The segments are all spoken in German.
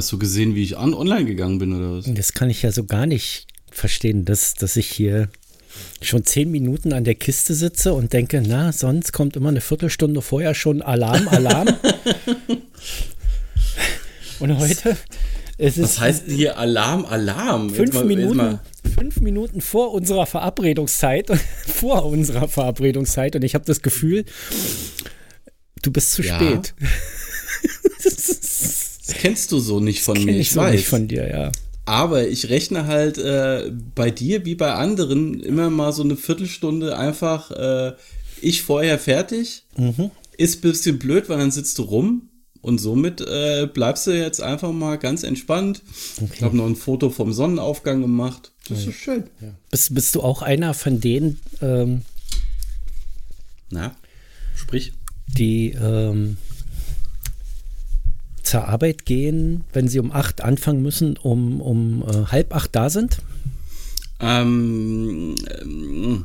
Hast du gesehen, wie ich an online gegangen bin oder was? Das kann ich ja so gar nicht verstehen, dass, dass ich hier schon zehn Minuten an der Kiste sitze und denke, na, sonst kommt immer eine Viertelstunde vorher schon Alarm, Alarm. und heute es ist. Was heißt hier Alarm, Alarm? Fünf mal, Minuten. Fünf Minuten vor unserer Verabredungszeit, vor unserer Verabredungszeit und ich habe das Gefühl, du bist zu ja. spät. Das kennst du so nicht von mir, ich, ich so weiß. Nicht von dir, ja. Aber ich rechne halt äh, bei dir wie bei anderen immer mal so eine Viertelstunde einfach äh, ich vorher fertig. Mhm. Ist ein bisschen blöd, weil dann sitzt du rum. Und somit äh, bleibst du jetzt einfach mal ganz entspannt. Okay. Ich habe noch ein Foto vom Sonnenaufgang gemacht. Das ja. ist schön. Ja. Bist, bist du auch einer von denen, ähm, Na, sprich, die ähm, zur Arbeit gehen, wenn sie um acht anfangen müssen, um, um äh, halb acht da sind? Ähm, ähm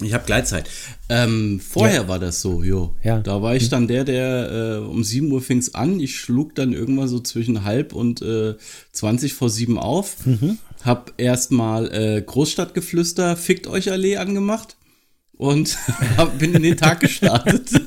ich habe Gleitzeit. Ähm, vorher ja. war das so, jo. Ja. Da war ich mhm. dann der, der äh, um 7 Uhr fing es an. Ich schlug dann irgendwann so zwischen halb und äh, 20 vor sieben auf. Mhm. Hab erstmal äh, Großstadtgeflüster, fickt euch Allee angemacht und hab, bin in den Tag gestartet.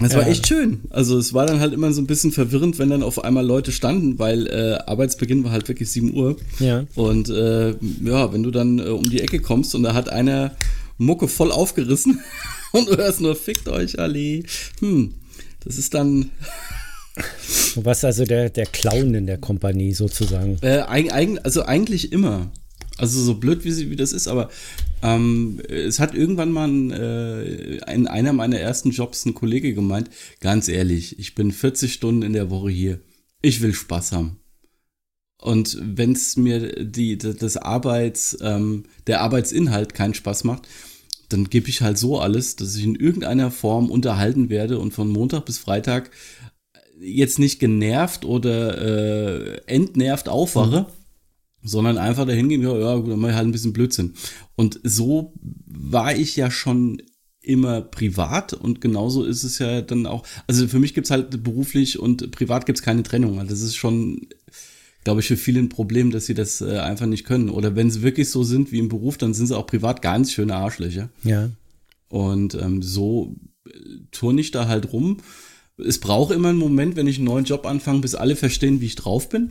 Das war ja. echt schön. Also es war dann halt immer so ein bisschen verwirrend, wenn dann auf einmal Leute standen, weil äh, Arbeitsbeginn war halt wirklich 7 Uhr. Ja. Und äh, ja, wenn du dann äh, um die Ecke kommst und da hat einer Mucke voll aufgerissen und du hörst nur, fickt euch alle. Hm, das ist dann. Du warst also der, der Clown in der Kompanie sozusagen. Äh, also eigentlich immer. Also so blöd wie, sie, wie das ist, aber ähm, es hat irgendwann mal ein, äh, in einer meiner ersten Jobs ein Kollege gemeint, ganz ehrlich, ich bin 40 Stunden in der Woche hier. Ich will Spaß haben. Und wenn es mir die, das Arbeits, ähm, der Arbeitsinhalt keinen Spaß macht, dann gebe ich halt so alles, dass ich in irgendeiner Form unterhalten werde und von Montag bis Freitag jetzt nicht genervt oder äh, entnervt aufwache. Mhm sondern einfach dahin gehen, ja, ja, gut, dann mach ich halt ein bisschen Blödsinn. Und so war ich ja schon immer privat und genauso ist es ja dann auch, also für mich gibt's halt beruflich und privat gibt's keine Trennung. Also das ist schon, glaube ich, für viele ein Problem, dass sie das äh, einfach nicht können. Oder wenn sie wirklich so sind wie im Beruf, dann sind sie auch privat ganz schöne Arschlöcher. Ja. Und ähm, so äh, turn ich da halt rum. Es braucht immer einen Moment, wenn ich einen neuen Job anfange, bis alle verstehen, wie ich drauf bin.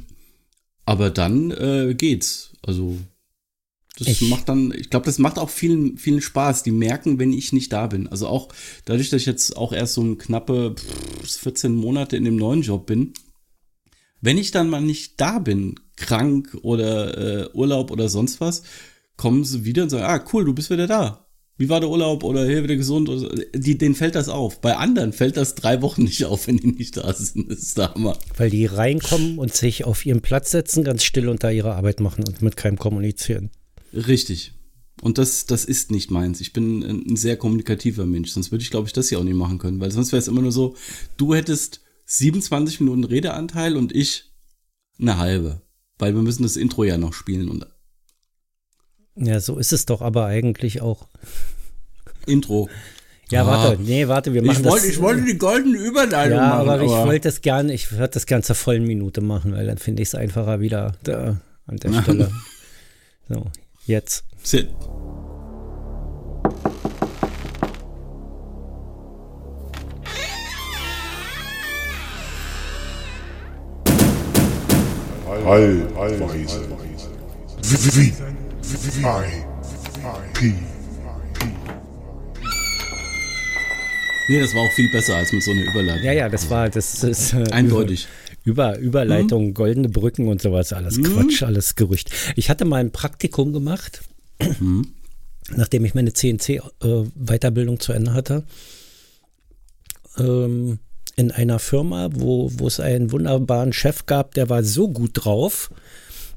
Aber dann äh, geht's. Also das ich. macht dann, ich glaube, das macht auch vielen, vielen Spaß. Die merken, wenn ich nicht da bin. Also auch dadurch, dass ich jetzt auch erst so ein knappe pff, 14 Monate in dem neuen Job bin. Wenn ich dann mal nicht da bin, krank oder äh, Urlaub oder sonst was, kommen sie wieder und sagen, ah, cool, du bist wieder da wie war der Urlaub oder hier wieder gesund? Oder, die, denen fällt das auf. Bei anderen fällt das drei Wochen nicht auf, wenn die nicht da sind. Das ist der Hammer. Weil die reinkommen und sich auf ihren Platz setzen, ganz still und da ihre Arbeit machen und mit keinem kommunizieren. Richtig. Und das, das ist nicht meins. Ich bin ein sehr kommunikativer Mensch. Sonst würde ich, glaube ich, das hier auch nicht machen können. Weil sonst wäre es immer nur so, du hättest 27 Minuten Redeanteil und ich eine halbe. Weil wir müssen das Intro ja noch spielen und ja, so ist es doch aber eigentlich auch. Intro. Ja, ah. warte, nee, warte, wir machen ich wollte, das. Ich wollte die goldene Überleitung ja, machen. Aber, aber ich wollte das gerne, ich würde das gerne zur vollen Minute machen, weil dann finde ich es einfacher wieder da an der Stelle. so, jetzt. Sit. Heilweise. Wie, I. Nee, das war auch viel besser als mit so einer Überleitung. Ja, ja, das war, das ist äh, eindeutig. Über, Überleitung, mhm. goldene Brücken und sowas, alles mhm. Quatsch, alles Gerücht. Ich hatte mal ein Praktikum gemacht, mhm. nachdem ich meine CNC-Weiterbildung äh, zu Ende hatte. Ähm, in einer Firma, wo, wo es einen wunderbaren Chef gab, der war so gut drauf,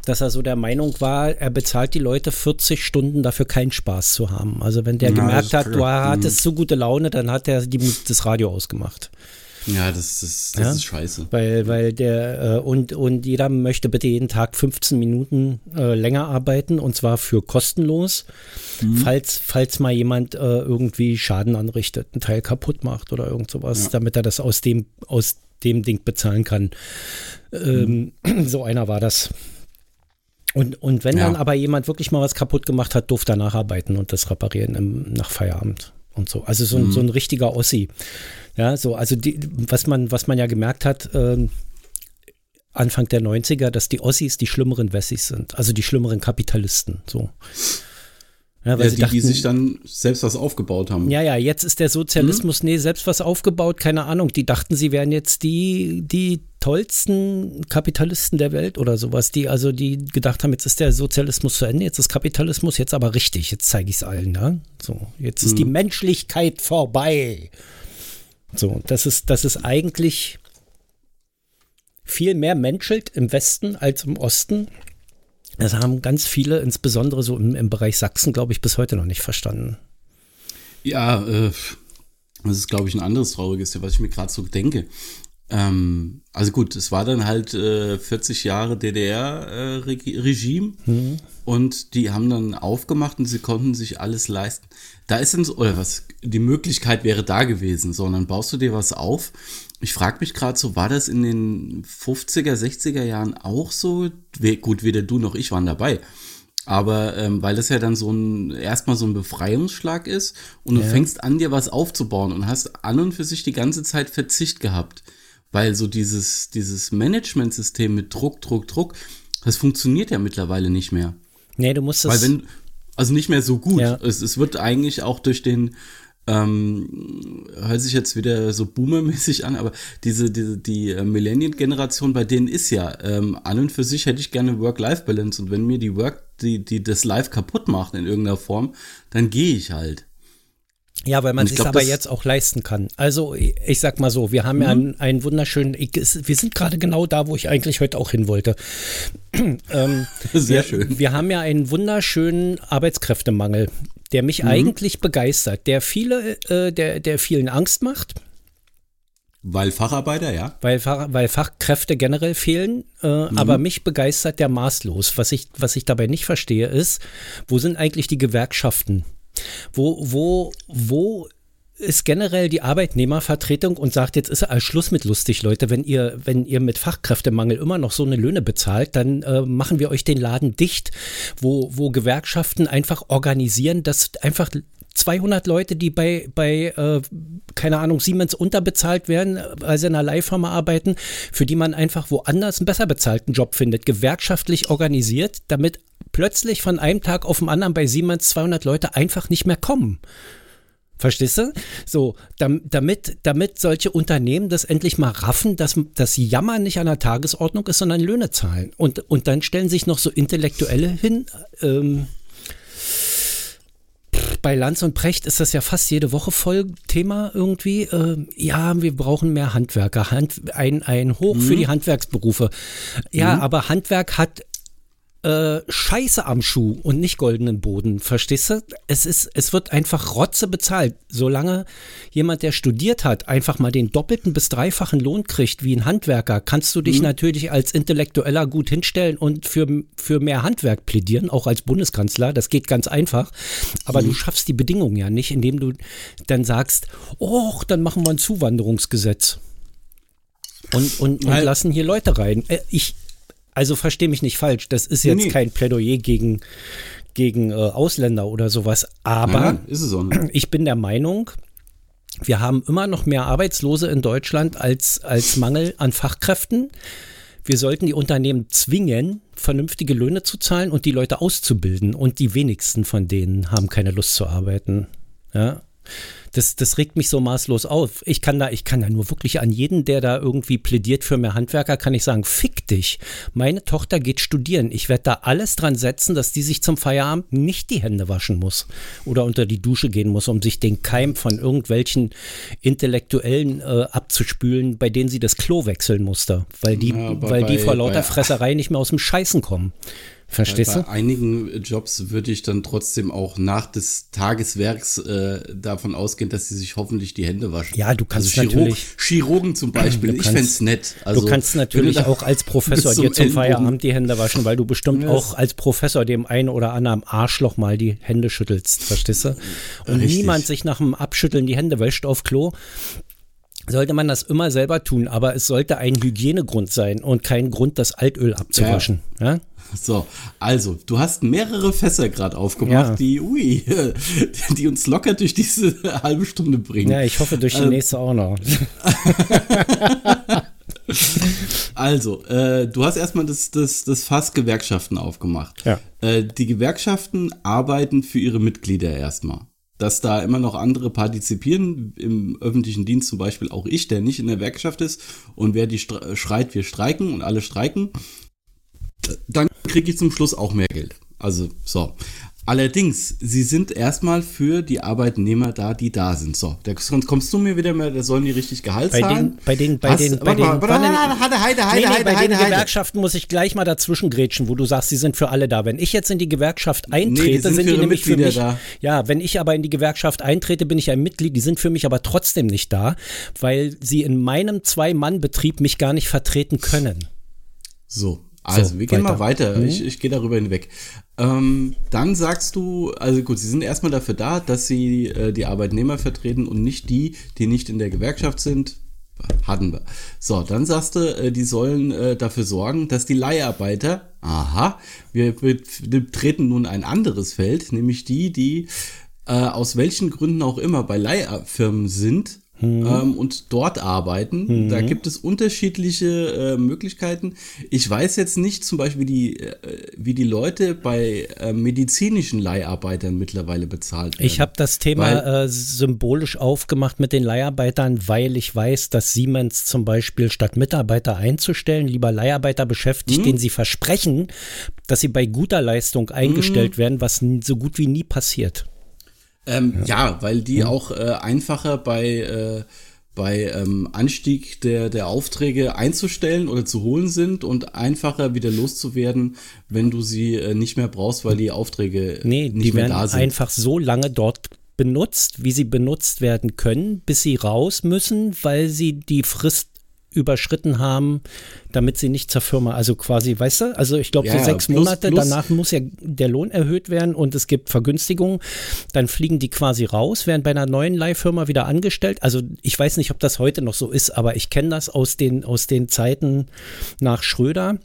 dass er so der Meinung war, er bezahlt die Leute 40 Stunden dafür keinen Spaß zu haben. Also wenn der ja, gemerkt hat, du hattest so gute Laune, dann hat er die, das Radio ausgemacht. Ja, das, das, das ja? ist scheiße. Weil, weil der, äh, und, und jeder möchte bitte jeden Tag 15 Minuten äh, länger arbeiten und zwar für kostenlos, mhm. falls, falls mal jemand äh, irgendwie Schaden anrichtet, einen Teil kaputt macht oder irgend sowas, ja. damit er das aus dem, aus dem Ding bezahlen kann. Ähm, mhm. So einer war das. Und, und wenn ja. dann aber jemand wirklich mal was kaputt gemacht hat, durfte er nacharbeiten und das reparieren im, nach Feierabend und so. Also so, mhm. so ein richtiger Ossi. Ja, so, also die, was man, was man ja gemerkt hat, äh, Anfang der 90er, dass die Ossis die schlimmeren Wessis sind, also die schlimmeren Kapitalisten. So. Ja, weil ja, die, dachten, die sich dann selbst was aufgebaut haben. Ja, ja, jetzt ist der Sozialismus, mhm. nee, selbst was aufgebaut, keine Ahnung. Die dachten, sie wären jetzt die, die tollsten Kapitalisten der Welt oder sowas, die also die gedacht haben, jetzt ist der Sozialismus zu Ende, jetzt ist Kapitalismus jetzt aber richtig, jetzt zeige ich es allen, ja. So, jetzt ist mhm. die Menschlichkeit vorbei. So, das ist, das ist eigentlich viel mehr menschelt im Westen als im Osten. Das haben ganz viele, insbesondere so im, im Bereich Sachsen, glaube ich, bis heute noch nicht verstanden. Ja, äh, das ist, glaube ich, ein anderes trauriges, was ich mir gerade so denke. Ähm, also gut, es war dann halt äh, 40 Jahre DDR-Regime äh, mhm. und die haben dann aufgemacht und sie konnten sich alles leisten. Da ist dann so, oder was, die Möglichkeit wäre da gewesen, so, und dann baust du dir was auf ich frage mich gerade so, war das in den 50er, 60er Jahren auch so? Gut, weder du noch ich waren dabei. Aber ähm, weil das ja dann so ein erstmal so ein Befreiungsschlag ist und du ja. fängst an, dir was aufzubauen und hast an und für sich die ganze Zeit Verzicht gehabt. Weil so dieses, dieses Management-System mit Druck, Druck, Druck, das funktioniert ja mittlerweile nicht mehr. Nee, du musst das. Weil wenn, also nicht mehr so gut. Ja. Es, es wird eigentlich auch durch den, ähm, hört sich jetzt wieder so boomermäßig an, aber diese, diese die äh, Millennial-Generation, bei denen ist ja ähm, an und für sich hätte ich gerne Work-Life-Balance und wenn mir die Work, die, die das Life kaputt macht in irgendeiner Form, dann gehe ich halt. Ja, weil man sich aber jetzt auch leisten kann. Also ich sag mal so, wir haben mhm. ja einen, einen wunderschönen, ich, wir sind gerade genau da, wo ich eigentlich heute auch hin wollte. ähm, Sehr wir, schön. Wir haben ja einen wunderschönen Arbeitskräftemangel der mich mhm. eigentlich begeistert, der viele, äh, der, der vielen Angst macht. Weil Facharbeiter, ja. Weil, weil Fachkräfte generell fehlen, äh, mhm. aber mich begeistert der maßlos. Was ich, was ich dabei nicht verstehe, ist, wo sind eigentlich die Gewerkschaften? Wo, wo, wo ist generell die Arbeitnehmervertretung und sagt, jetzt ist er als Schluss mit lustig, Leute. Wenn ihr, wenn ihr mit Fachkräftemangel immer noch so eine Löhne bezahlt, dann äh, machen wir euch den Laden dicht, wo, wo Gewerkschaften einfach organisieren, dass einfach 200 Leute, die bei, bei äh, keine Ahnung, Siemens unterbezahlt werden, weil sie in einer Leihfirma arbeiten, für die man einfach woanders einen besser bezahlten Job findet, gewerkschaftlich organisiert, damit plötzlich von einem Tag auf den anderen bei Siemens 200 Leute einfach nicht mehr kommen. Verstehst du? So, damit, damit solche Unternehmen das endlich mal raffen, dass das Jammern nicht an der Tagesordnung ist, sondern Löhne zahlen. Und, und dann stellen sich noch so Intellektuelle hin. Ähm, bei Lanz und Precht ist das ja fast jede Woche voll Thema irgendwie. Äh, ja, wir brauchen mehr Handwerker. Hand, ein, ein Hoch mhm. für die Handwerksberufe. Ja, mhm. aber Handwerk hat äh, Scheiße am Schuh und nicht goldenen Boden. Verstehst du? Es ist, es wird einfach Rotze bezahlt. Solange jemand, der studiert hat, einfach mal den doppelten bis dreifachen Lohn kriegt wie ein Handwerker, kannst du dich mhm. natürlich als Intellektueller gut hinstellen und für, für mehr Handwerk plädieren, auch als Bundeskanzler. Das geht ganz einfach. Aber mhm. du schaffst die Bedingungen ja nicht, indem du dann sagst, oh, dann machen wir ein Zuwanderungsgesetz. Und, und, und lassen hier Leute rein. Äh, ich, also verstehe mich nicht falsch, das ist jetzt nee, kein Plädoyer gegen, gegen äh, Ausländer oder sowas, aber ja, ich bin der Meinung, wir haben immer noch mehr Arbeitslose in Deutschland als, als Mangel an Fachkräften. Wir sollten die Unternehmen zwingen, vernünftige Löhne zu zahlen und die Leute auszubilden. Und die wenigsten von denen haben keine Lust zu arbeiten. Ja das, das regt mich so maßlos auf. Ich kann da, ich kann da nur wirklich an jeden, der da irgendwie plädiert für mehr Handwerker, kann ich sagen, fick dich. Meine Tochter geht studieren. Ich werde da alles dran setzen, dass die sich zum Feierabend nicht die Hände waschen muss oder unter die Dusche gehen muss, um sich den Keim von irgendwelchen Intellektuellen äh, abzuspülen, bei denen sie das Klo wechseln musste, weil die, ja, weil bei, die vor lauter Fresserei nicht mehr aus dem Scheißen kommen. Verstehst du? Bei einigen Jobs würde ich dann trotzdem auch nach des Tageswerks äh, davon ausgehen, dass sie sich hoffentlich die Hände waschen. Ja, du kannst also Chirurg, natürlich. Chirurgen zum Beispiel, Du ich kannst- fände es nett. Also, du kannst natürlich auch als Professor zum dir zum Ellenbogen- Feierabend die Hände waschen, weil du bestimmt Ja, auch als Professor dem einen oder anderen Arschloch mal die Hände schüttelst, verstehst du? Und Richtig. niemand sich nach dem Abschütteln die Hände wäscht auf Klo. Sollte man das immer selber tun, aber es sollte ein Hygienegrund sein und kein Grund, das Altöl abzuwaschen. Ja. So, also, du hast mehrere Fässer gerade aufgemacht, Ja. die, ui, die uns locker durch diese halbe Stunde bringen. Ja, ich hoffe durch die Ähm, nächste auch noch. Also, äh, du hast erstmal das, das, das Fass Gewerkschaften aufgemacht. Ja. Äh, die Gewerkschaften arbeiten für ihre Mitglieder erstmal. Dass da immer noch andere partizipieren, im öffentlichen Dienst zum Beispiel auch ich, der nicht in der Gewerkschaft ist, und wer die schreit, wir streiken und alle streiken, dann kriege ich zum Schluss auch mehr Geld. Also, so. Allerdings, sie sind erstmal für die Arbeitnehmer da, die da sind. So, da sonst kommst du mir wieder mal, da sollen die richtig Gehalt Bei zahlen. den, bei den, bei Hast- den, bei den, Nee, nee, bei den Heide, Heide. Gewerkschaften muss ich gleich mal dazwischen grätschen, wo du sagst, sie sind für alle da. Wenn ich jetzt in die Gewerkschaft eintrete, sind sind, für die nämlich für Mitglieder mich. da. Ja, wenn ich aber in die Gewerkschaft eintrete, bin ich ein Mitglied. Die sind für mich aber trotzdem nicht da, weil sie in meinem Zwei-Mann-Betrieb mich gar nicht vertreten können. So, also So, wir gehen mal weiter. weiter. Ich, ich gehe darüber hinweg. Ähm, dann sagst du, also gut, sie sind erstmal dafür da, dass sie äh, die Arbeitnehmer vertreten und nicht die, die nicht in der Gewerkschaft sind. Hatten wir. So, dann sagst du, äh, die sollen äh, dafür sorgen, dass die Leiharbeiter, aha, wir betreten nun ein anderes Feld, nämlich die, die äh, aus welchen Gründen auch immer bei Leihfirmen sind ähm, und dort arbeiten. Da gibt es unterschiedliche äh, Möglichkeiten. Ich weiß jetzt nicht zum Beispiel, die, äh, wie die Leute bei äh, medizinischen Leiharbeitern mittlerweile bezahlt werden. Ich habe das Thema äh, symbolisch aufgemacht mit den Leiharbeitern, weil ich weiß, dass Siemens zum Beispiel statt Mitarbeiter einzustellen, lieber Leiharbeiter beschäftigt, Hm? denen sie versprechen, dass sie bei guter Leistung eingestellt werden, was so gut wie nie passiert. Ähm, ja. weil die auch äh, einfacher bei, äh, bei ähm, Anstieg der, der Aufträge einzustellen oder zu holen sind und einfacher wieder loszuwerden, wenn du sie äh, nicht mehr brauchst, weil die Aufträge Nee, nicht die mehr da sind. einfach so lange dort benutzt, wie sie benutzt werden können, bis sie raus müssen, weil sie die Frist überschritten haben, damit sie nicht zur Firma, also quasi, weißt du, also ich glaube Ja, so sechs plus- Monate, plus- danach muss ja der Lohn erhöht werden und es gibt Vergünstigungen, dann fliegen die quasi raus, werden bei einer neuen Leihfirma wieder angestellt. Also ich weiß nicht, ob das heute noch so ist, aber ich kenne das aus den, aus den Zeiten nach Schröder,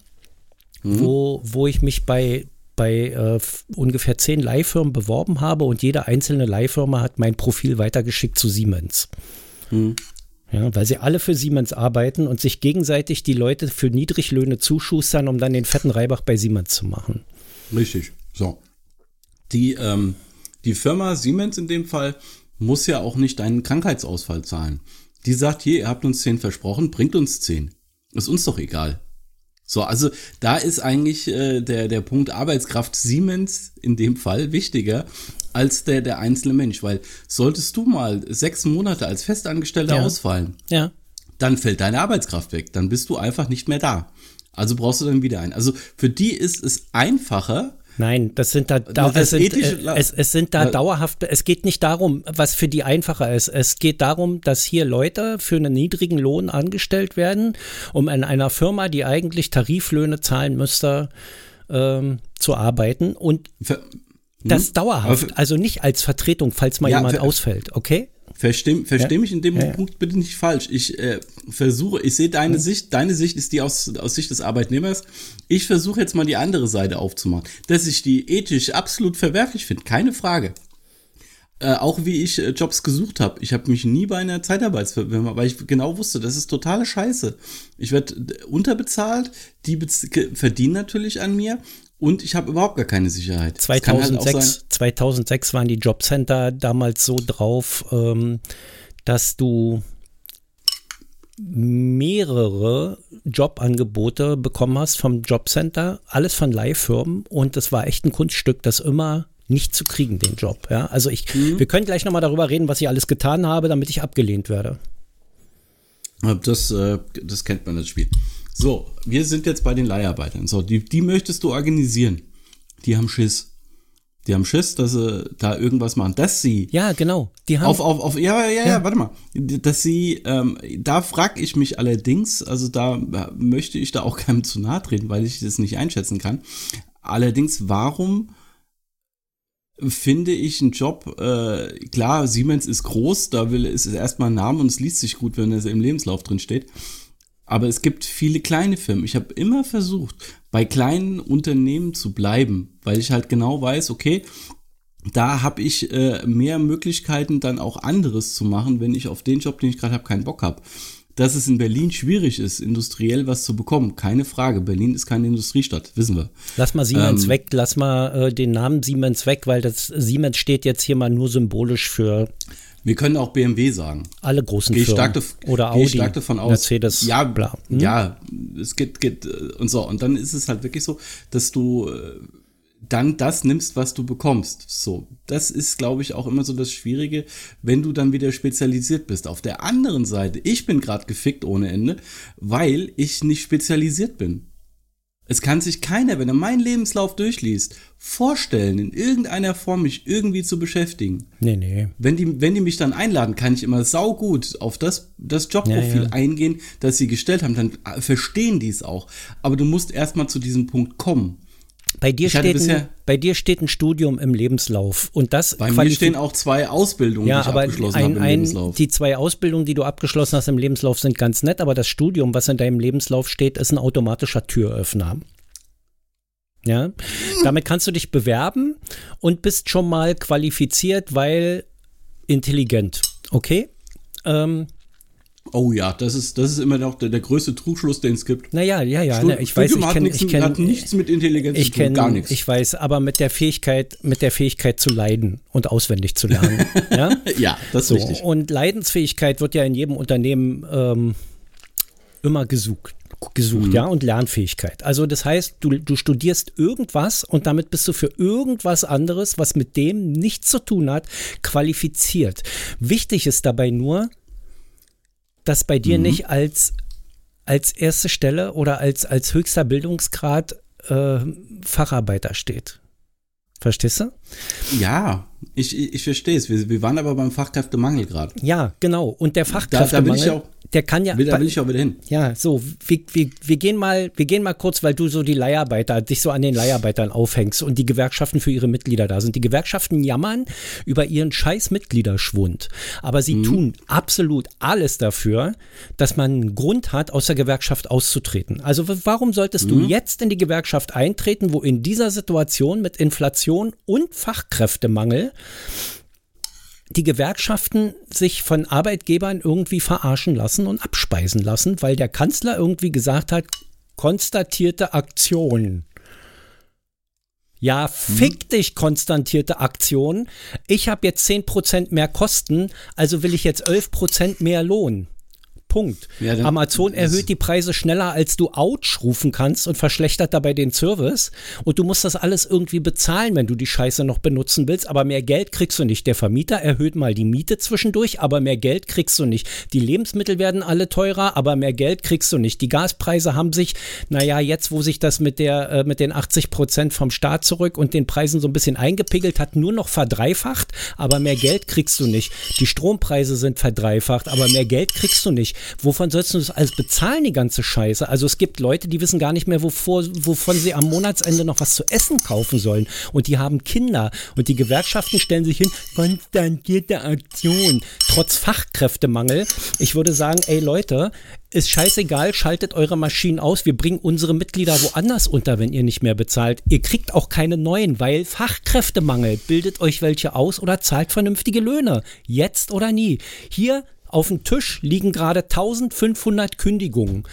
wo, wo ich mich bei bei äh, ungefähr zehn Leihfirmen beworben habe und jede einzelne Leihfirma hat mein Profil weitergeschickt zu Siemens. Ja, weil sie alle für Siemens arbeiten und sich gegenseitig die Leute für Niedriglöhne zuschustern, um dann den fetten Reibach bei Siemens zu machen. Richtig. So. Die, ähm, die Firma Siemens in dem Fall muss ja auch nicht einen Krankheitsausfall zahlen. Die sagt, hier, ihr habt uns 10 versprochen, bringt uns 10. Ist uns doch egal. So, also da ist eigentlich äh, der, der Punkt Arbeitskraft Siemens in dem Fall wichtiger als der, der einzelne Mensch, weil solltest du mal sechs Monate als Festangestellter Ja. ausfallen, Ja. dann fällt deine Arbeitskraft weg. Dann bist du einfach nicht mehr da. Also brauchst du dann wieder einen. Also für die ist es einfacher. Nein, das sind da, da Das es, sind, äh, es, es sind da dauerhafte, es geht nicht darum, was für die einfacher ist. Es geht darum, dass hier Leute für einen niedrigen Lohn angestellt werden, um in einer Firma, die eigentlich Tariflöhne zahlen müsste, ähm, zu arbeiten und Ver das dauerhaft, Aber- also nicht als Vertretung, falls mal Ja, jemand ver- ausfällt, okay? Versteh, versteh Ja. mich in dem Ja. Punkt bitte nicht falsch. Ich äh, versuche, ich sehe deine Sicht, deine Sicht ist die aus, aus Sicht des Arbeitnehmers. Ich versuche jetzt mal die andere Seite aufzumachen. Dass ich die ethisch absolut verwerflich finde, keine Frage. Äh, auch wie ich äh, Jobs gesucht habe. Ich habe mich nie bei einer Zeitarbeitsfirma, weil ich genau wusste, das ist totale Scheiße. Ich werde äh, unterbezahlt, die verdienen natürlich an mir und ich habe überhaupt gar keine Sicherheit. Es kann halt auch 2006, 2006 waren die Jobcenter damals so drauf, ähm, dass du mehrere Jobangebote bekommen hast vom Jobcenter, alles von Leihfirmen und das war echt ein Kunststück, das immer nicht zu kriegen, den Job. Ja, also ich, wir können gleich nochmal darüber reden, was ich alles getan habe, damit ich abgelehnt werde. Das, äh, das kennt man, das Spiel. So, wir sind jetzt bei den Leiharbeitern. So, die, die möchtest du organisieren. die haben Schiss. Die haben Schiss, dass sie da irgendwas machen, dass sie. Ja, genau. Die haben. Auf, auf, auf, ja, ja, ja, ja, warte mal. Dass sie, ähm, da frage ich mich allerdings, also da möchte ich da auch keinem zu nahe treten, weil ich das nicht einschätzen kann. Allerdings, warum finde ich einen Job, äh, klar, Siemens ist groß, da will, ist es erstmal ein Name und es liest sich gut, wenn es im Lebenslauf drin steht. Aber es gibt viele kleine Firmen. Ich habe immer versucht, bei kleinen Unternehmen zu bleiben, weil ich halt genau weiß, okay, da habe ich äh, mehr Möglichkeiten, dann auch anderes zu machen, wenn ich auf den Job, den ich gerade habe, keinen Bock habe. Dass es in Berlin schwierig ist, industriell was zu bekommen, keine Frage. Berlin ist keine Industriestadt, wissen wir. Lass mal Siemens ähm, weg, lass mal äh, den Namen Siemens weg, weil das Siemens steht jetzt hier mal nur symbolisch für wir können auch BMW sagen. Alle großen Geh Firmen. Stark, Oder Audi, stark davon aus. Mercedes, ja, bla. Hm? Ja, es geht, geht äh, und so. Und dann ist es halt wirklich so, dass du äh, dann das nimmst, was du bekommst. So, das ist, glaube ich, auch immer so das Schwierige, wenn du dann wieder spezialisiert bist. Auf der anderen Seite, ich bin gerade gefickt ohne Ende, weil ich nicht spezialisiert bin. Es kann sich keiner, wenn er meinen Lebenslauf durchliest, vorstellen, in irgendeiner Form mich irgendwie zu beschäftigen. Nee, nee. Wenn die, wenn die mich dann einladen, kann ich immer saugut auf das, das Jobprofil ja, ja. eingehen, das sie gestellt haben. Dann verstehen die es auch. Aber du musst erstmal zu diesem Punkt kommen. Bei dir, steht ein, bei dir steht ein Studium im Lebenslauf und das Bei mir stehen auch zwei Ausbildungen, ja, die ich aber abgeschlossen ein, habe im ein, Lebenslauf. Die zwei Ausbildungen, die du abgeschlossen hast im Lebenslauf, sind ganz nett, aber das Studium, was in deinem Lebenslauf steht, ist ein automatischer Türöffner. Ja, damit kannst du dich bewerben und bist schon mal qualifiziert, weil intelligent. Okay? Ähm, Oh ja, das ist, das ist immer noch der, der größte Trugschluss, den es gibt. Naja, ja, ja. Stud ne, ich weiß, ich kenne, ich kenn, hat nichts mit Intelligenz ich kenn, gar nichts. Ich weiß, aber mit der Fähigkeit, mit der Fähigkeit zu leiden und auswendig zu lernen. ja? ja, das ist so, richtig. Und Leidensfähigkeit wird ja in jedem Unternehmen ähm, immer gesucht gesucht, mhm. ja, und Lernfähigkeit. Also das heißt, du, du studierst irgendwas und damit bist du für irgendwas anderes, was mit dem nichts zu tun hat, qualifiziert. Wichtig ist dabei nur, das bei dir mhm. nicht als, als erste Stelle oder als, als höchster Bildungsgrad äh, Facharbeiter steht. Verstehst du? Ja, ich, ich, ich verstehe es. Wir, wir waren aber beim Fachkräftemangel gerade. Ja, genau. Und der Fachkräftemangel. Da, da will ich auch der kann ja. Will, da will ich auch wieder hin. Ja, so, wir, wir, wir, gehen mal, wir gehen mal kurz, weil du so die Leiharbeiter, dich so an den Leiharbeitern aufhängst und die Gewerkschaften für ihre Mitglieder da sind. Die Gewerkschaften jammern über ihren scheiß Mitgliederschwund. Aber sie mhm. tun absolut alles dafür, dass man einen Grund hat, aus der Gewerkschaft auszutreten. Also warum solltest mhm. du jetzt in die Gewerkschaft eintreten, wo in dieser Situation mit Inflation und Fachkräftemangel die Gewerkschaften sich von Arbeitgebern irgendwie verarschen lassen und abspeisen lassen, weil der Kanzler irgendwie gesagt hat, konstatierte Aktion. Ja, fick hm. dich, konstatierte Aktion. Ich habe jetzt 10% mehr Kosten, also will ich jetzt 11% mehr Lohn. Punkt. Ja, Amazon erhöht die Preise schneller, als du Ouch rufen kannst und verschlechtert dabei den Service. Und du musst das alles irgendwie bezahlen, wenn du die Scheiße noch benutzen willst. Aber mehr Geld kriegst du nicht. Der Vermieter erhöht mal die Miete zwischendurch, aber mehr Geld kriegst du nicht. Die Lebensmittel werden alle teurer, aber mehr Geld kriegst du nicht. Die Gaspreise haben sich, naja, jetzt, wo sich das mit, der, äh, mit den 80 Prozent vom Staat zurück und den Preisen so ein bisschen eingepegelt hat, nur noch verdreifacht, aber mehr Geld kriegst du nicht. Die Strompreise sind verdreifacht, aber mehr Geld kriegst du nicht. Wovon sollst du das alles bezahlen, die ganze Scheiße? Also es gibt Leute, die wissen gar nicht mehr, wovor, wovon sie am Monatsende noch was zu essen kaufen sollen. Und die haben Kinder. Und die Gewerkschaften stellen sich hin, konstantierte Aktion. Trotz Fachkräftemangel. Ich würde sagen, ey Leute, ist scheißegal, schaltet eure Maschinen aus. Wir bringen unsere Mitglieder woanders unter, wenn ihr nicht mehr bezahlt. Ihr kriegt auch keine neuen, weil Fachkräftemangel. Bildet euch welche aus oder zahlt vernünftige Löhne. Jetzt oder nie. Hier auf dem Tisch liegen gerade 1500 Kündigungen.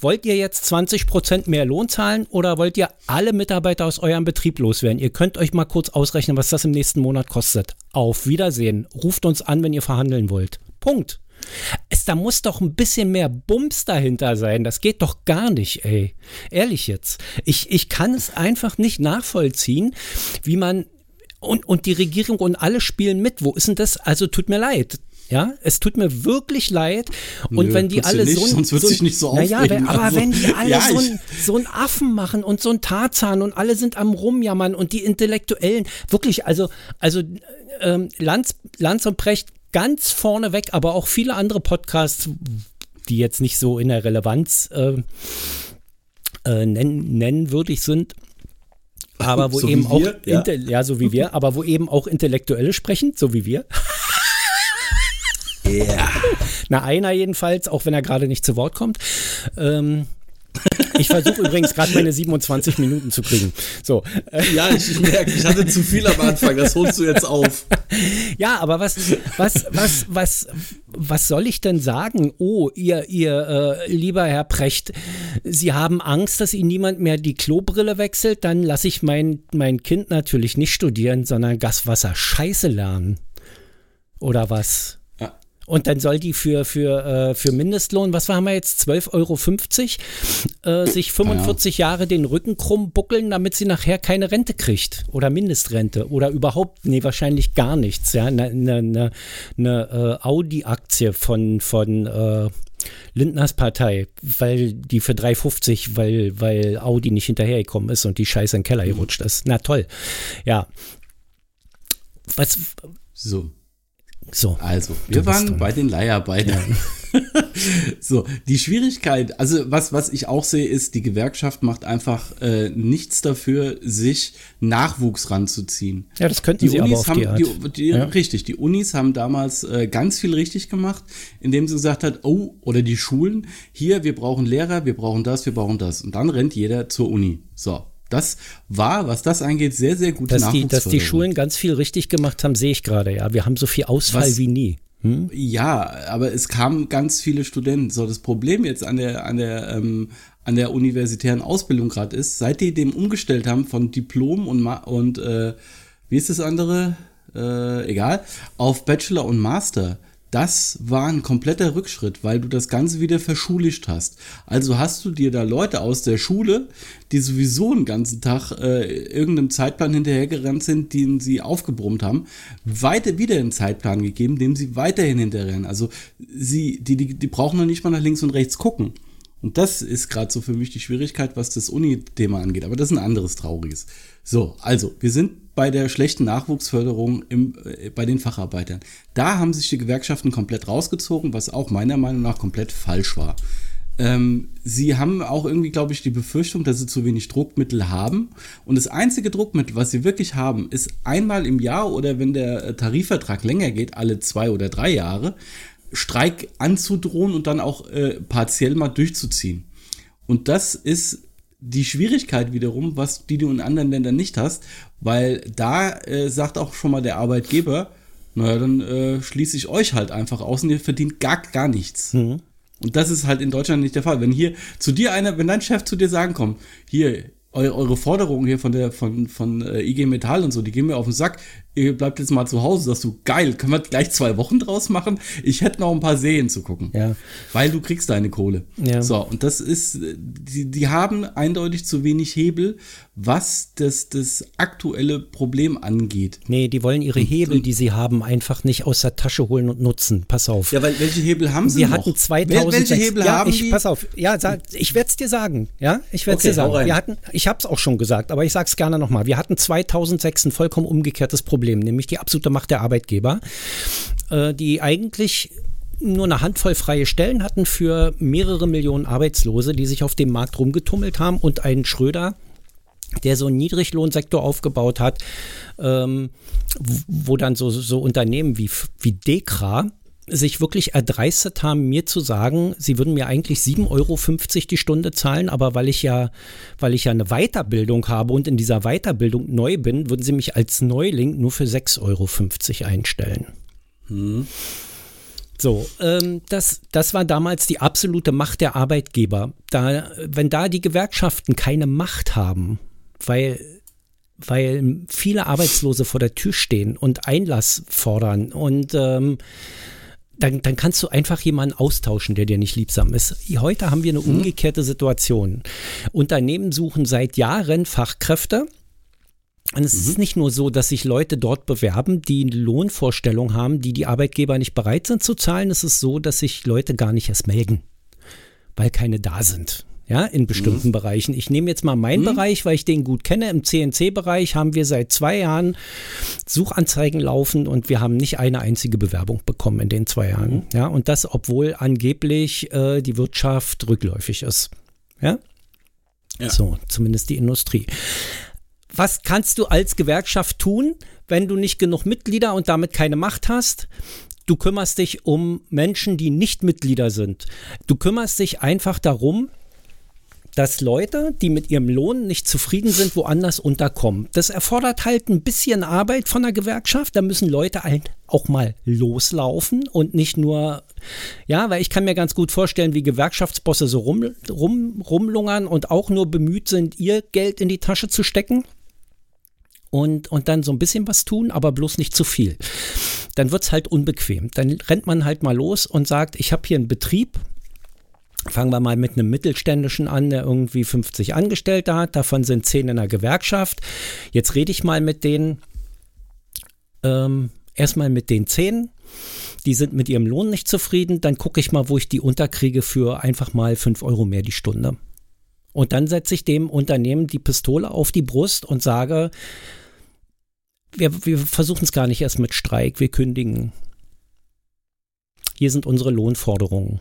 Wollt ihr jetzt 20 Prozent mehr Lohn zahlen oder wollt ihr alle Mitarbeiter aus eurem Betrieb loswerden? Ihr könnt euch mal kurz ausrechnen, was das im nächsten Monat kostet. Auf Wiedersehen. Ruft uns an, wenn ihr verhandeln wollt. Punkt. Es, da muss doch ein bisschen mehr Bums dahinter sein. Das geht doch gar nicht, ey. Ehrlich jetzt. Ich, ich kann es einfach nicht nachvollziehen, wie man Und, und die Regierung und alle spielen mit. Wo ist denn das? Also tut mir leid. Ja, es tut mir wirklich leid. Und Nö, wenn die alle nicht, so, sonst wird so sich nicht so naja, wenn, aber Also, wenn die alle ja, so, ein, so einen Affen machen und so ein Tarzan und alle sind am rumjammern und die Intellektuellen, wirklich, also, also ähm, Lanz, Lanz und Precht ganz vorne weg, aber auch viele andere Podcasts, die jetzt nicht so in der Relevanz äh, äh, nennen, nennenwürdig sind. Aber wo So eben auch, wir, ja. ja, so wie wir, aber wo eben auch Intellektuelle sprechen, so wie wir. Ja. Na, einer jedenfalls, auch wenn er gerade nicht zu Wort kommt. Ähm, ich versuche übrigens gerade meine 27 Minuten zu kriegen. So, äh, Ja, ich, ich merke, ich hatte zu viel am Anfang, das holst du jetzt auf. ja, aber was, was, was, was, was soll ich denn sagen? Oh, ihr, ihr, äh, lieber Herr Precht, Sie haben Angst, dass Ihnen niemand mehr die Klobrille wechselt? Dann lasse ich mein, mein Kind natürlich nicht studieren, sondern Gaswasser Scheiße lernen. Oder was? Ja. Und dann soll die für, für, äh, für Mindestlohn, was haben wir jetzt, 12,50 Euro, äh, sich 45 Jahre den Rücken krumm buckeln, damit sie nachher keine Rente kriegt oder Mindestrente oder überhaupt, nee, wahrscheinlich gar nichts. Ja, eine ne, ne, ne, äh, Audi-Aktie von, von äh, Lindners Partei, weil die für 3,50, weil, weil Audi nicht hinterhergekommen ist und die Scheiße in den Keller gerutscht ist. Na toll. Ja. Was, So, so. also, wir waren dran. bei den Leiharbeitern. so, die Schwierigkeit, also was, was ich auch sehe, ist, die Gewerkschaft macht einfach äh, nichts dafür, sich Nachwuchs ranzuziehen. Ja, das könnten Die sie aber Unis auf haben, die Art. die, die, Ja. richtig, die Unis haben damals äh, ganz viel richtig gemacht, indem sie gesagt hat, oh, oder die Schulen, hier, wir brauchen Lehrer, wir brauchen das, wir brauchen das. Und dann rennt jeder zur Uni. So, das war, was das angeht, sehr, sehr gute Dass die, dass die. Schulen ganz viel richtig gemacht haben, sehe ich gerade, ja. Wir haben so viel Ausfall Was- wie nie. Hm? Ja, aber es kamen ganz viele Studenten. So, das Problem jetzt an der, an der, ähm, an der universitären Ausbildung gerade ist, seit die dem umgestellt haben von Diplom und, Ma und äh, wie ist das andere? Äh, egal, auf Bachelor und Master. Das war ein kompletter Rückschritt, weil du das Ganze wieder verschulischt hast. Also hast du dir da Leute aus der Schule, die sowieso den ganzen Tag äh, irgendeinem Zeitplan hinterhergerannt sind, den sie aufgebrummt haben, weiter wieder einen Zeitplan gegeben, dem sie weiterhin hinterherrennen. Also sie, die, die, die brauchen noch nicht mal nach links und rechts gucken. Und das ist gerade so für mich die Schwierigkeit, was das Uni-Thema angeht. Aber das ist ein anderes Trauriges. So, also, wir sind bei der schlechten Nachwuchsförderung im, äh, bei den Facharbeitern. Da haben sich die Gewerkschaften komplett rausgezogen, was auch meiner Meinung nach komplett falsch war. Ähm, sie haben auch irgendwie, glaube ich, die Befürchtung, dass sie zu wenig Druckmittel haben. Und das einzige Druckmittel, was sie wirklich haben, ist einmal im Jahr oder wenn der äh, Tarifvertrag länger geht, alle zwei oder drei Jahre, Streik anzudrohen und dann auch äh, partiell mal durchzuziehen. Und das ist die Schwierigkeit wiederum, was die du in anderen Ländern nicht hast, weil da äh, sagt auch schon mal der Arbeitgeber, naja, dann äh, schließe ich euch halt einfach aus und ihr verdient gar, gar nichts. Und das ist halt in Deutschland nicht der Fall. Wenn hier zu dir einer, wenn dein Chef zu dir sagen kommt, hier, eu, eure Forderungen hier von der, von, von äh, IG Metall und so, die gehen mir auf den Sack, ihr bleibt jetzt mal zu Hause, sagst du, geil, können wir gleich zwei Wochen draus machen? Ich hätte noch ein paar Serien zu gucken. Ja. Weil du kriegst deine Kohle. Ja. So, und das ist, die, die haben eindeutig zu wenig Hebel, was das, das aktuelle Problem angeht. Nee, die wollen ihre Hebel, die sie haben, einfach nicht aus der Tasche holen und nutzen. Pass auf. Ja, weil welche Hebel haben sie wir noch? hatten 2006. Wel- Welche Hebel ja, haben ich, die? Pass auf, ja, sag, ich werde es dir sagen. Ja, ich werde es Okay, dir sagen. Wir hatten, ich habe es auch schon gesagt, aber ich sage es gerne nochmal. Wir hatten 2006 ein vollkommen umgekehrtes Problem, nämlich die absolute Macht der Arbeitgeber, äh, die eigentlich nur eine Handvoll freie Stellen hatten für mehrere Millionen Arbeitslose, die sich auf dem Markt rumgetummelt haben und einen Schröder, der so einen Niedriglohnsektor aufgebaut hat, ähm, wo wo dann so, so Unternehmen wie, wie Dekra sich wirklich erdreistet haben, mir zu sagen, sie würden mir eigentlich 7,50 Euro die Stunde zahlen, aber weil ich ja, weil ich ja eine Weiterbildung habe und in dieser Weiterbildung neu bin, würden sie mich als Neuling nur für 6,50 Euro einstellen. So, ähm, das, das war damals die absolute Macht der Arbeitgeber. Da, wenn da die Gewerkschaften keine Macht haben, weil, weil viele Arbeitslose vor der Tür stehen und Einlass fordern und ähm, dann, dann kannst du einfach jemanden austauschen, der dir nicht liebsam ist. Heute haben wir eine umgekehrte Situation. Unternehmen suchen seit Jahren Fachkräfte Und es mhm. ist nicht nur so, dass sich Leute dort bewerben, die eine Lohnvorstellung haben, die die Arbeitgeber nicht bereit sind zu zahlen. Es ist so, dass sich Leute gar nicht erst melden, weil keine da sind. Ja, in bestimmten mhm. Bereichen. Ich nehme jetzt mal meinen mhm. Bereich, weil ich den gut kenne. Im CNC-Bereich haben wir seit zwei Jahren Suchanzeigen laufen und wir haben nicht eine einzige Bewerbung bekommen in den zwei Jahren. Mhm. Ja, und das, obwohl angeblich äh, die Wirtschaft rückläufig ist. Ja? ja. So, zumindest die Industrie was kannst du als Gewerkschaft tun, wenn du nicht genug Mitglieder und damit keine Macht hast? Du kümmerst dich um Menschen, die nicht Mitglieder sind. Du kümmerst dich einfach darum, dass Leute, die mit ihrem Lohn nicht zufrieden sind, woanders unterkommen. Das erfordert halt ein bisschen Arbeit von der Gewerkschaft. Da müssen Leute halt auch mal loslaufen und nicht nur, ja, weil ich kann mir ganz gut vorstellen, wie Gewerkschaftsbosse so rum, rum, rumlungern und auch nur bemüht sind, ihr Geld in die Tasche zu stecken und, und dann so ein bisschen was tun, aber bloß nicht zu viel. Dann wird es halt unbequem. Dann rennt man halt mal los und sagt, ich habe hier einen Betrieb. Fangen wir mal mit einem Mittelständischen an, der irgendwie 50 Angestellte hat. Davon sind 10 in der Gewerkschaft. Jetzt rede ich mal mit denen, ähm, erstmal mit den 10. Die sind mit ihrem Lohn nicht zufrieden. Dann gucke ich mal, wo ich die unterkriege für einfach mal 5 Euro mehr die Stunde. Und dann setze ich dem Unternehmen die Pistole auf die Brust und sage, wir, wir versuchen es gar nicht erst mit Streik, wir kündigen. Hier sind unsere Lohnforderungen.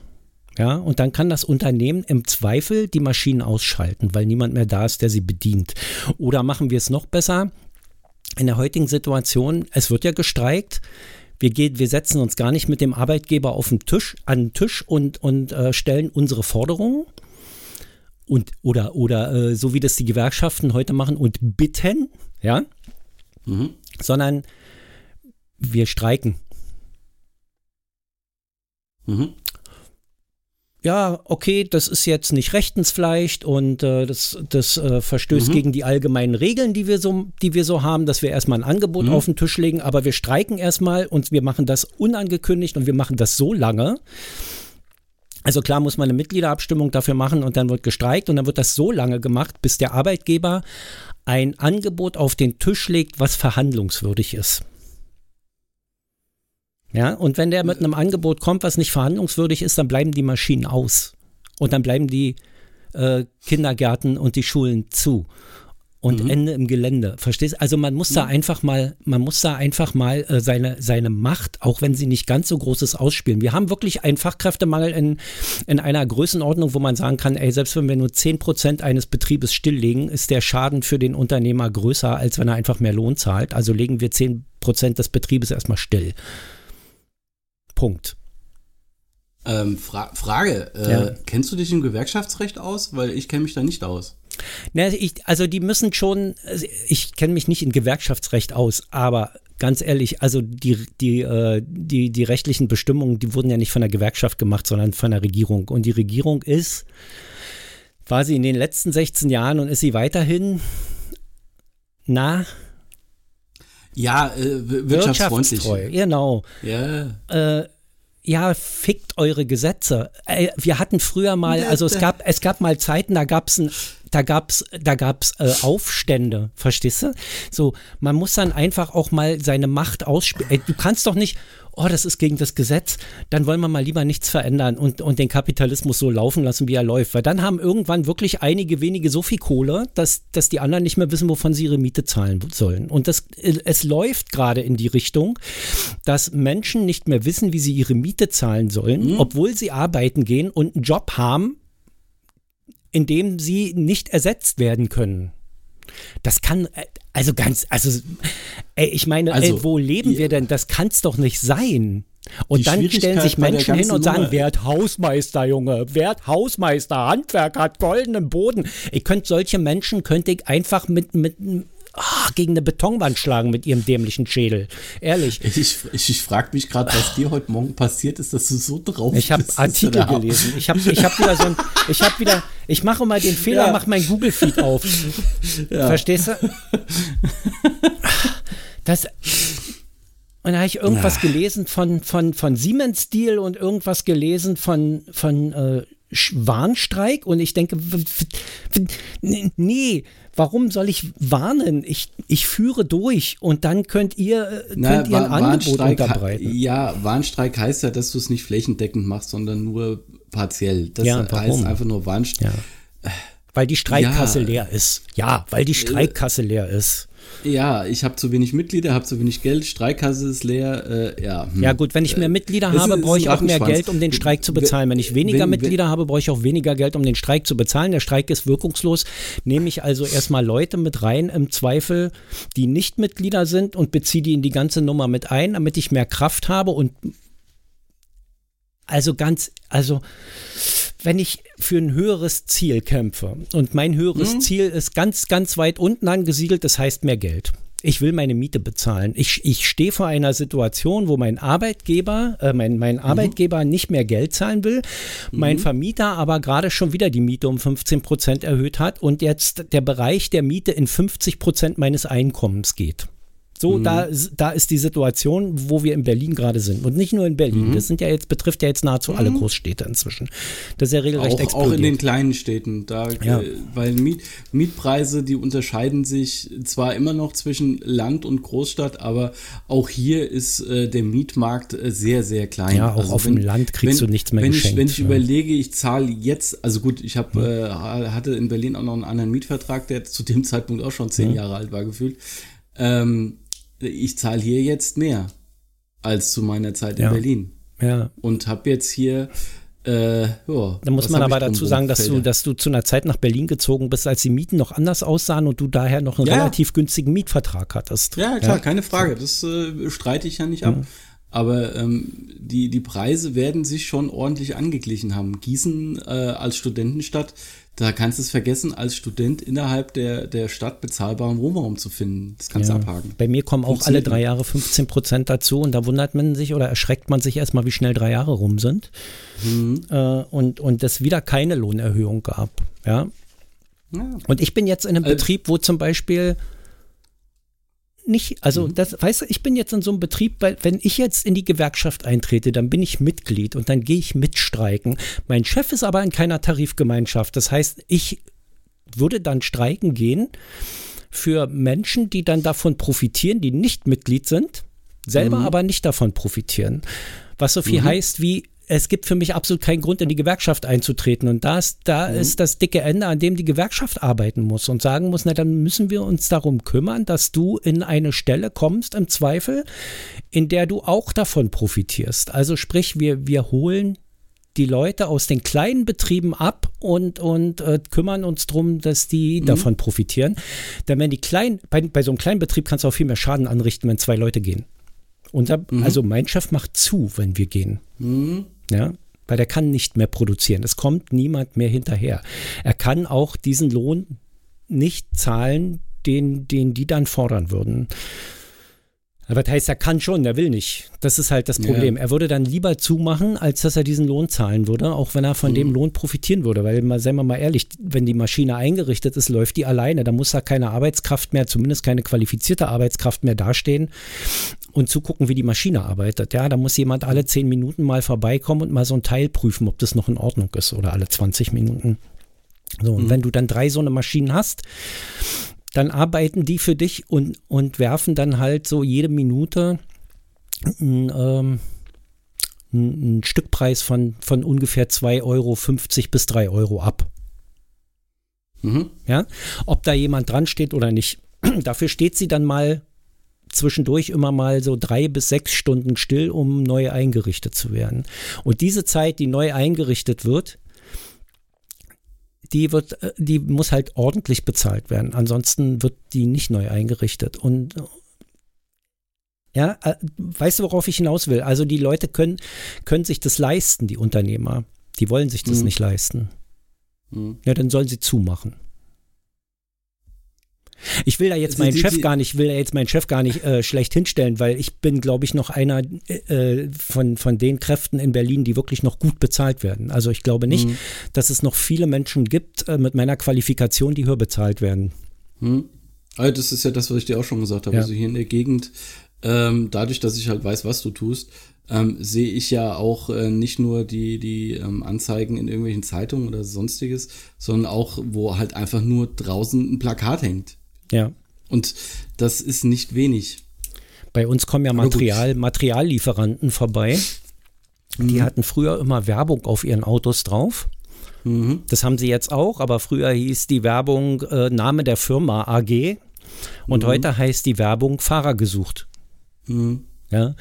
Ja, und dann kann das Unternehmen im Zweifel die Maschinen ausschalten, weil niemand mehr da ist, der sie bedient. Oder machen wir es noch besser? In der heutigen Situation, es wird ja gestreikt. Wir, gehen, wir setzen uns gar nicht mit dem Arbeitgeber auf den Tisch, an den Tisch und, und äh, stellen unsere Forderungen. Und, oder, oder äh, so wie das die Gewerkschaften heute machen und bitten, ja, mhm. sondern wir streiken. Mhm. Ja, okay, das ist jetzt nicht rechtens vielleicht und äh, das, das äh, verstößt mhm. gegen die allgemeinen Regeln, die wir so, die wir so haben, dass wir erstmal ein Angebot mhm. auf den Tisch legen, aber wir streiken erstmal und wir machen das unangekündigt und wir machen das so lange. Also klar muss man eine Mitgliederabstimmung dafür machen und dann wird gestreikt und dann wird das so lange gemacht, bis der Arbeitgeber ein Angebot auf den Tisch legt, was verhandlungswürdig ist. Ja, und wenn der mit einem Angebot kommt, was nicht verhandlungswürdig ist, dann bleiben die Maschinen aus. Und dann bleiben die äh, Kindergärten und die Schulen zu und mhm. Ende im Gelände. Verstehst? Also man muss mhm. da einfach mal, man muss da einfach mal äh, seine, seine Macht, auch wenn sie nicht ganz so groß ist, ausspielen. Wir haben wirklich einen Fachkräftemangel in, in einer Größenordnung, wo man sagen kann, ey, selbst wenn wir nur 10% eines Betriebes stilllegen, ist der Schaden für den Unternehmer größer, als wenn er einfach mehr Lohn zahlt. Also legen wir 10% des Betriebes erstmal still. Punkt. Ähm, Fra Frage, äh, ja. kennst du dich im Gewerkschaftsrecht aus? Weil ich kenne mich da nicht aus. Na, ich, also die müssen schon, ich kenne mich nicht in Gewerkschaftsrecht aus, aber ganz ehrlich, also die, die, äh, die, die rechtlichen Bestimmungen, die wurden ja nicht von der Gewerkschaft gemacht, sondern von der Regierung. Und die Regierung ist, war sie in den letzten 16 Jahren und ist sie weiterhin, na, ja, äh, wirtschaftsfreundlich. Genau. Ja. Äh, ja, fickt eure Gesetze. Äh, wir hatten früher mal, also es gab, es gab mal Zeiten, da gab es ein da gab's, da gab's äh, Aufstände, verstehst du? So, man muss dann einfach auch mal seine Macht ausspielen. Du kannst doch nicht, oh, das ist gegen das Gesetz, dann wollen wir mal lieber nichts verändern und, und den Kapitalismus so laufen lassen, wie er läuft. Weil dann haben irgendwann wirklich einige wenige so viel Kohle, dass, dass die anderen nicht mehr wissen, wovon sie ihre Miete zahlen sollen. Und das, es läuft gerade in die Richtung, dass Menschen nicht mehr wissen, wie sie ihre Miete zahlen sollen, mhm. obwohl sie arbeiten gehen und einen Job haben, in dem sie nicht ersetzt werden können. Das kann, äh, also ganz, also, ey, ich meine, also, ey, wo leben die, wir denn? Das kann es doch nicht sein. Und dann stellen sich Menschen hin und sagen, werd Hausmeister, Junge, werd Hausmeister, Handwerk hat goldenen Boden. Ich könnte solche Menschen könnte ich einfach mit, mit, oh, gegen eine Betonwand schlagen mit ihrem dämlichen Schädel. Ehrlich. Ich, ich, ich frage mich gerade, was dir heute Morgen passiert ist, dass du so drauf ich hab bist. Ich habe Artikel gelesen. Ich habe ich hab wieder so ein, ich habe wieder, ich mache mal den Fehler, ja. mache mein Google-Feed auf. Ja. Verstehst du? Das, und da habe ich irgendwas ja. gelesen von, von, von Siemens Steel und irgendwas gelesen von, von äh, Warnstreik und ich denke, nee, warum soll ich warnen? Ich, ich führe durch und dann könnt ihr, äh, Na, könnt ihr ein Angebot unterbreiten. Ja, Warnstreik heißt ja, dass du es nicht flächendeckend machst, sondern nur partiell. Das Ja, heißt einfach nur Warnstreik. Ja. Weil die Streikkasse Ja. leer ist. Ja, weil die Streikkasse leer ist. Ja, ich habe zu wenig Mitglieder, habe zu wenig Geld, Streikkasse ist leer. Äh, ja, hm. Ja gut, wenn ich mehr Mitglieder das habe, brauche ich auch mehr. Geld, um den Streik zu bezahlen. Wenn ich weniger Wenn- wenn- Mitglieder habe, brauche ich auch weniger Geld, um den Streik zu bezahlen. Der Streik ist wirkungslos. Nehme ich also erstmal Leute mit rein, im Zweifel, die nicht Mitglieder sind und beziehe die in die ganze Nummer mit ein, damit ich mehr Kraft habe und also ganz, also wenn ich für ein höheres Ziel kämpfe und mein höheres Mhm. Ziel ist ganz, ganz weit unten angesiedelt, das heißt mehr Geld. Ich will meine Miete bezahlen. Ich, ich stehe vor einer Situation, wo mein Arbeitgeber, äh, mein, mein Arbeitgeber nicht mehr Geld zahlen will, mein Vermieter aber gerade schon wieder die Miete um 15 Prozent erhöht hat und jetzt der Bereich der Miete in 50 Prozent meines Einkommens geht. So, da, da ist die Situation, wo wir in Berlin gerade sind. Und nicht nur in Berlin. Das sind ja jetzt, betrifft ja jetzt nahezu alle Großstädte inzwischen. Das ist ja regelrecht auch, auch in explodiert. den kleinen Städten, da, Ja. äh, weil Miet, Mietpreise, die unterscheiden sich zwar immer noch zwischen Land und Großstadt, aber auch hier ist äh, der Mietmarkt äh, sehr, sehr klein. Ja, auch auf dem Land kriegst du nichts mehr wenn geschenkt, Ich, wenn ich ja. überlege, ich zahle jetzt, also gut, ich hab, äh, hatte in Berlin auch noch einen anderen Mietvertrag, der zu dem Zeitpunkt auch schon zehn Jahre alt war gefühlt. Ähm, ich zahle hier jetzt mehr als zu meiner Zeit in Ja. Berlin ja. und habe jetzt hier äh, ja, Da muss man aber dazu sagen, dass du, dass du zu einer Zeit nach Berlin gezogen bist, als die Mieten noch anders aussahen und du daher noch einen Ja. relativ günstigen Mietvertrag hattest. Ja, klar, keine Frage. Das äh, streite ich ja nicht ab. Aber ähm, die, die Preise werden sich schon ordentlich angeglichen haben. Gießen äh, als Studentenstadt, da kannst du es vergessen, als Student innerhalb der, der Stadt bezahlbaren Wohnraum zu finden. Das kannst du Ja. abhaken. Bei mir kommen auch alle drei Jahre 15 Prozent dazu und da wundert man sich oder erschreckt man sich erstmal, wie schnell drei Jahre rum sind. Mhm. Äh, und, und es wieder keine Lohnerhöhung gab. Ja. Ja. Und ich bin jetzt in einem Also- Betrieb, wo zum Beispiel nicht, Mhm. also das, weißt du, ich bin jetzt in so einem Betrieb, weil wenn ich jetzt in die Gewerkschaft eintrete, dann bin ich Mitglied und dann gehe ich mitstreiken. Mein Chef ist aber in keiner Tarifgemeinschaft. Das heißt, ich würde dann streiken gehen für Menschen, die dann davon profitieren, die nicht Mitglied sind, selber aber nicht davon profitieren. Was so viel heißt wie, es gibt für mich absolut keinen Grund, in die Gewerkschaft einzutreten. Und da ist, da ist das dicke Ende, an dem die Gewerkschaft arbeiten muss und sagen muss, na dann müssen wir uns darum kümmern, dass du in eine Stelle kommst, im Zweifel, in der du auch davon profitierst. Also sprich, wir, wir holen die Leute aus den kleinen Betrieben ab und, und äh, kümmern uns darum, dass die davon profitieren. Denn wenn die kleinen, bei, bei so einem kleinen Betrieb kannst du auch viel mehr Schaden anrichten, wenn zwei Leute gehen. Und da, Also mein Chef macht zu, wenn wir gehen. Ja, weil der kann nicht mehr produzieren. Es kommt niemand mehr hinterher. Er kann auch diesen Lohn nicht zahlen, den, den die dann fordern würden. Aber das heißt, er kann schon, er will nicht. Das ist halt das Ja. Problem. Er würde dann lieber zumachen, als dass er diesen Lohn zahlen würde, auch wenn er von dem Lohn profitieren würde. Weil, mal, seien wir mal ehrlich, wenn die Maschine eingerichtet ist, läuft die alleine. Da muss da keine Arbeitskraft mehr, zumindest keine qualifizierte Arbeitskraft mehr dastehen und zugucken, wie die Maschine arbeitet. Ja, da muss jemand alle zehn Minuten mal vorbeikommen und mal so ein Teil prüfen, ob das noch in Ordnung ist oder alle 20 Minuten. So, und wenn du dann drei so eine Maschinen hast, dann arbeiten die für dich und, und werfen dann halt so jede Minute ein, ähm, ein, Stückpreis von, von ungefähr 2,50 Euro bis 3 Euro ab. Mhm. Ja? Ob da jemand dran steht oder nicht. Dafür steht sie dann mal zwischendurch immer mal so drei bis sechs Stunden still, um neu eingerichtet zu werden. Und diese Zeit, die neu eingerichtet wird, die wird, äh, die muss halt ordentlich bezahlt werden. Ansonsten wird die nicht neu eingerichtet. Und ja, äh, weißt du, worauf ich hinaus will? Also die Leute können, können sich das leisten, die Unternehmer. Die wollen sich das Mhm. nicht leisten. Mhm. Ja, dann sollen sie zumachen. Ich will da jetzt meinen die- Chef die- gar nicht, will da jetzt meinen Chef gar nicht äh, schlecht hinstellen, weil ich bin, glaube ich, noch einer äh, von, von den Kräften in Berlin, die wirklich noch gut bezahlt werden. Also ich glaube nicht, Mhm. dass es noch viele Menschen gibt äh, mit meiner Qualifikation, die höher bezahlt werden. Hm. Also das ist ja das, was ich dir auch schon gesagt habe. Ja. Also hier in der Gegend ähm, dadurch, dass ich halt weiß, was du tust, ähm, sehe ich ja auch äh, nicht nur die, die ähm, Anzeigen in irgendwelchen Zeitungen oder sonstiges, sondern auch, wo halt einfach nur draußen ein Plakat hängt. Ja. Und das ist nicht wenig. Bei uns kommen ja Material, Materiallieferanten vorbei. Mhm. Die hatten früher immer Werbung auf ihren Autos drauf. Mhm. Das haben sie jetzt auch, aber früher hieß die Werbung äh, Name der Firma AG und mhm. heute heißt die Werbung Fahrer gesucht. Mhm. Ja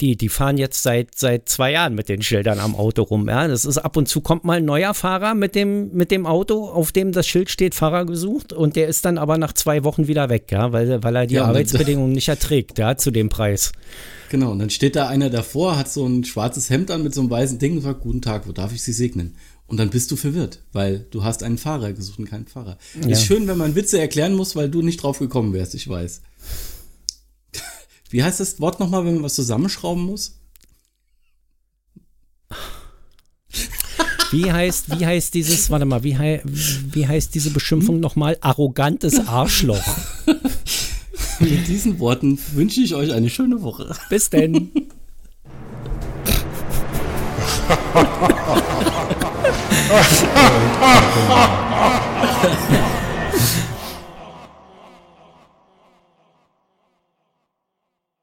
die, die fahren jetzt seit, seit zwei Jahren mit den Schildern am Auto rum. Ja, das ist ab und zu kommt mal ein neuer Fahrer mit dem, mit dem Auto, auf dem das Schild steht, Fahrer gesucht, und der ist dann aber nach zwei Wochen wieder weg, ja, weil, weil er die ja, Arbeitsbedingungen nicht erträgt, ja, zu dem Preis. Genau, und dann steht da einer davor, hat so ein schwarzes Hemd an mit so einem weißen Ding und sagt, guten Tag, wo darf ich Sie segnen? Und dann bist du verwirrt, weil du hast einen Fahrer gesucht und keinen Fahrer. Ja. Ist schön, wenn man Witze erklären muss, weil du nicht drauf gekommen wärst, ich weiß. Wie heißt das Wort nochmal, wenn man was zusammenschrauben muss? Wie heißt, wie heißt dieses, warte mal, wie, hei, wie heißt diese Beschimpfung hm? nochmal? Arrogantes Arschloch. Mit diesen Worten wünsche ich euch eine schöne Woche. Bis denn.